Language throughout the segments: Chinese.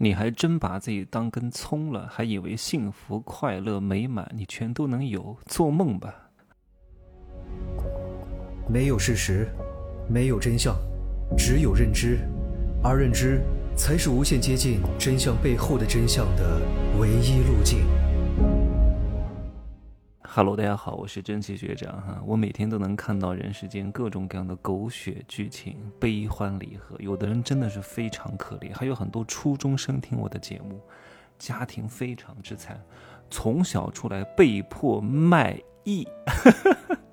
你还真把自己当根葱了，还以为幸福、快乐、美满你全都能有？做梦吧！没有事实，没有真相，只有认知，而认知才是无限接近真相背后的真相的唯一路径。哈喽大家好，我是真奇学长哈。我每天都能看到人世间各种各样的狗血剧情，悲欢离合。有的人真的是非常可怜，还有很多初中生听我的节目，家庭非常之惨，从小出来被迫卖艺，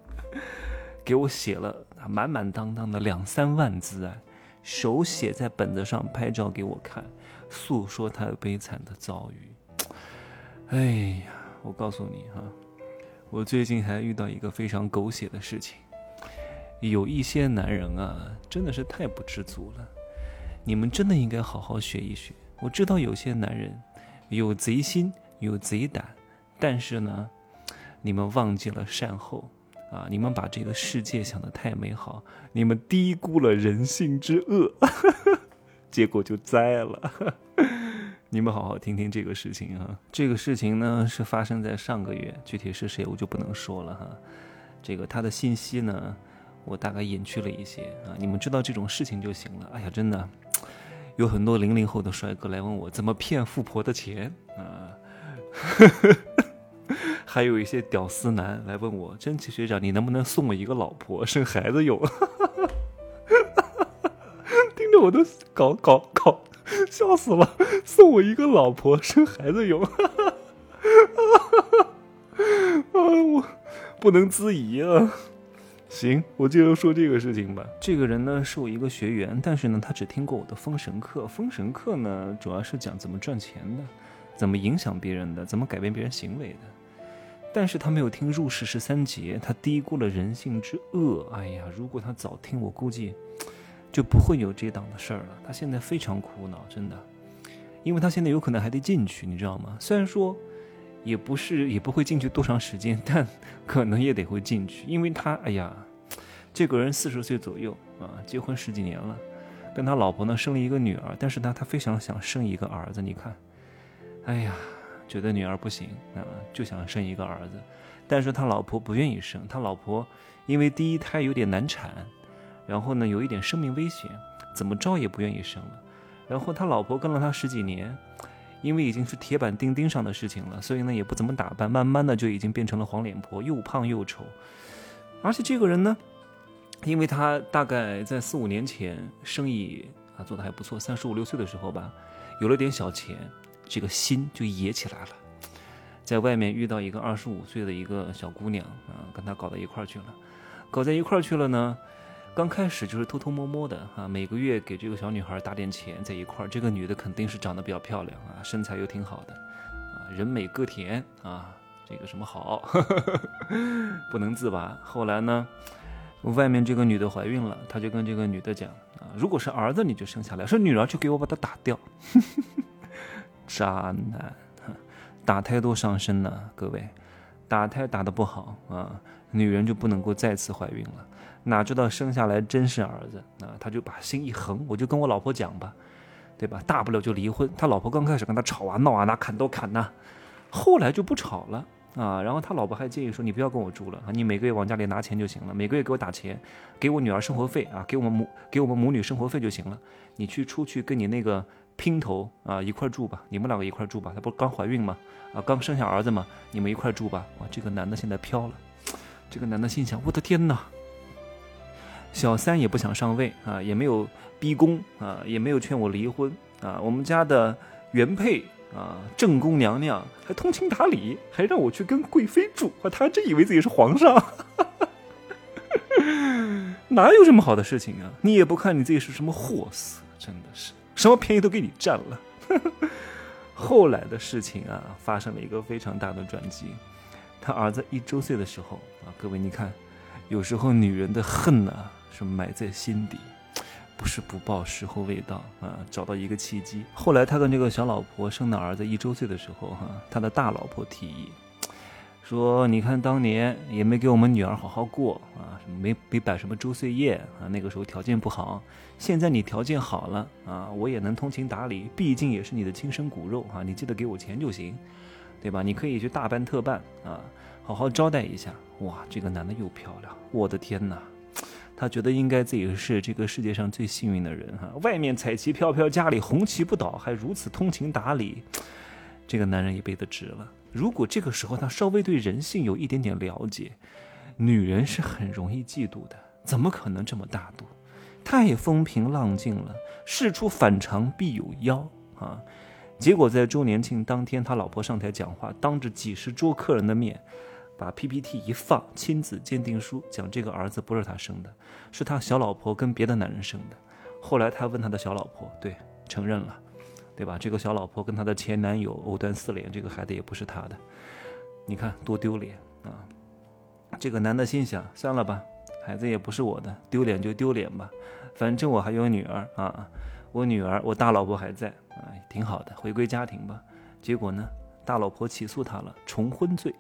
给我写了满满当当的两三万字啊，手写在本子上，拍照给我看，诉说他悲惨的遭遇。哎呀，我告诉你哈。我最近还遇到一个非常狗血的事情，有一些男人啊，真的是太不知足了。你们真的应该好好学一学。我知道有些男人有贼心，有贼胆，但是呢，你们忘记了善后啊！你们把这个世界想得太美好，你们低估了人性之恶，结果就栽了。你们好好听听这个事情啊！这个事情呢是发生在上个月，具体是谁我就不能说了哈。这个他的信息呢，我大概隐去了一些啊。你们知道这种事情就行了。哎呀，真的，有很多零零后的帅哥来问我怎么骗富婆的钱啊，还有一些屌丝男来问我，真奇学长，你能不能送我一个老婆，生孩子用？听着我都搞搞搞。笑死了！送我一个老婆，生孩子用，啊，我不能自已啊！行，我接着说这个事情吧。这个人呢是我一个学员，但是呢他只听过我的封神课。封神课呢主要是讲怎么赚钱的，怎么影响别人的，怎么改变别人行为的。但是他没有听入世十三节，他低估了人性之恶。哎呀，如果他早听，我估计。就不会有这档的事儿了。他现在非常苦恼，真的，因为他现在有可能还得进去，你知道吗？虽然说也不是，也不会进去多长时间，但 可能也得会进去，因为他，哎呀，这个人四十岁左右啊，结婚十几年了，跟他老婆呢生了一个女儿，但是呢，他非常想生一个儿子。你看，哎呀，觉得女儿不行啊，就想生一个儿子，但是他老婆不愿意生，他老婆因为第一胎有点难产。然后呢，有一点生命危险，怎么着也不愿意生了。然后他老婆跟了他十几年，因为已经是铁板钉钉上的事情了，所以呢也不怎么打扮，慢慢的就已经变成了黄脸婆，又胖又丑。而且这个人呢，因为他大概在四五年前生意啊做的还不错，三十五六岁的时候吧，有了点小钱，这个心就野起来了，在外面遇到一个二十五岁的一个小姑娘啊，跟他搞到一块儿去了，搞在一块儿去了呢。刚开始就是偷偷摸摸的啊，每个月给这个小女孩打点钱，在一块儿。这个女的肯定是长得比较漂亮啊，身材又挺好的啊，人美歌甜啊，这个什么好，不能自拔。后来呢，外面这个女的怀孕了，他就跟这个女的讲啊，如果是儿子你就生下来，是女儿就给我把她打掉。渣男，打胎多伤身呐，各位，打胎打得不好啊，女人就不能够再次怀孕了。哪知道生下来真是儿子啊！他就把心一横，我就跟我老婆讲吧，对吧？大不了就离婚。他老婆刚开始跟他吵啊闹啊，拿砍刀砍呐，后来就不吵了啊。然后他老婆还建议说：“你不要跟我住了啊，你每个月往家里拿钱就行了，每个月给我打钱，给我女儿生活费啊，给我们母给我们母女生活费就行了。你去出去跟你那个姘头啊一块住吧，你们两个一块住吧。她不是刚怀孕吗？啊，刚生下儿子吗？你们一块住吧。哇，这个男的现在飘了。这个男的心想：我的天哪！小三也不想上位啊，也没有逼宫啊，也没有劝我离婚啊。我们家的原配啊，正宫娘娘还通情达理，还让我去跟贵妃住啊。他还真以为自己是皇上，哪有这么好的事情啊？你也不看你自己是什么货色，真的是什么便宜都给你占了。后来的事情啊，发生了一个非常大的转机。他儿子一周岁的时候啊，各位你看，有时候女人的恨呢。是埋在心底，不是不报，时候未到啊！找到一个契机。后来他跟这个小老婆生的儿子一周岁的时候，哈，他的大老婆提议说你看当年也没给我们女儿好好过啊，什么没没摆什么周岁宴啊，那个时候条件不好。现在你条件好了啊，我也能通情达理，毕竟也是你的亲生骨肉啊，你记得给我钱就行，对吧？你可以去大办特办啊，好好招待一下。哇，这个男的又漂亮，我的天哪！他觉得应该自己是这个世界上最幸运的人哈，外面彩旗飘飘，家里红旗不倒，还如此通情达理，这个男人一辈子值了。如果这个时候他稍微对人性有一点点了解，女人是很容易嫉妒的，怎么可能这么大度？太风平浪静了，事出反常必有妖啊！结果在周年庆当天，他老婆上台讲话，当着几十桌客人的面。把 PPT 一放，亲子鉴定书讲这个儿子不是他生的，是他小老婆跟别的男人生的。后来他问他的小老婆，对，承认了，对吧？这个小老婆跟他的前男友藕断丝连，这个孩子也不是他的。你看多丢脸啊！这个男的心想，算了吧，孩子也不是我的，丢脸就丢脸吧，反正我还有女儿啊，我女儿，我大老婆还在啊，挺好的，回归家庭吧。结果呢，大老婆起诉他了，重婚罪。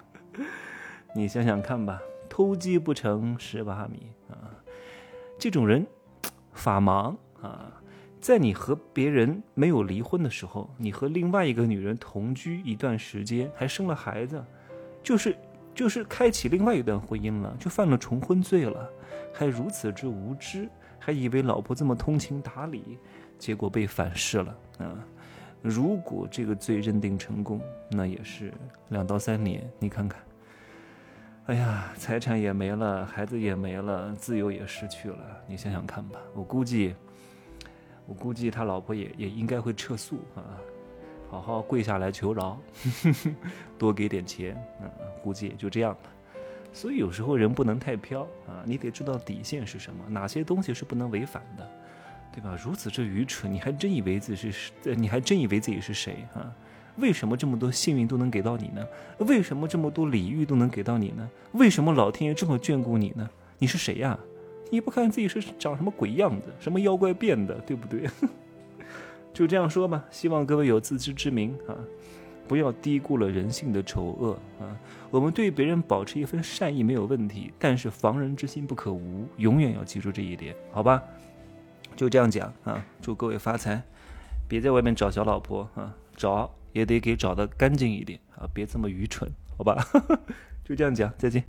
你想想看吧，偷鸡不成蚀把米啊！这种人 法盲啊，在你和别人没有离婚的时候，你和另外一个女人同居一段时间，还生了孩子，就是就是开启另外一段婚姻了，就犯了重婚罪了，还如此之无知，还以为老婆这么通情达理，结果被反噬了啊！如果这个罪认定成功，那也是两到三年，你看看。哎呀，财产也没了，孩子也没了，自由也失去了。你想想看吧，我估计，我估计他老婆也也应该会撤诉啊，好好跪下来求饶，多给点钱，嗯，估计也就这样了。所以有时候人不能太飘啊，你得知道底线是什么，哪些东西是不能违反的，对吧？如此之愚蠢，你还真以为自己是，你还真以为自己是谁啊？为什么这么多幸运都能给到你呢？为什么这么多礼遇都能给到你呢？为什么老天爷这么眷顾你呢？你是谁呀？你不看自己是长什么鬼样子，什么妖怪变的，对不对？就这样说吧，希望各位有自知之明啊，不要低估了人性的丑恶啊。我们对别人保持一份善意没有问题，但是防人之心不可无，永远要记住这一点，好吧？就这样讲啊，祝各位发财，别在外面找小老婆啊，找。也得给找的干净一点啊，别这么愚蠢，好吧？就这样讲，再见。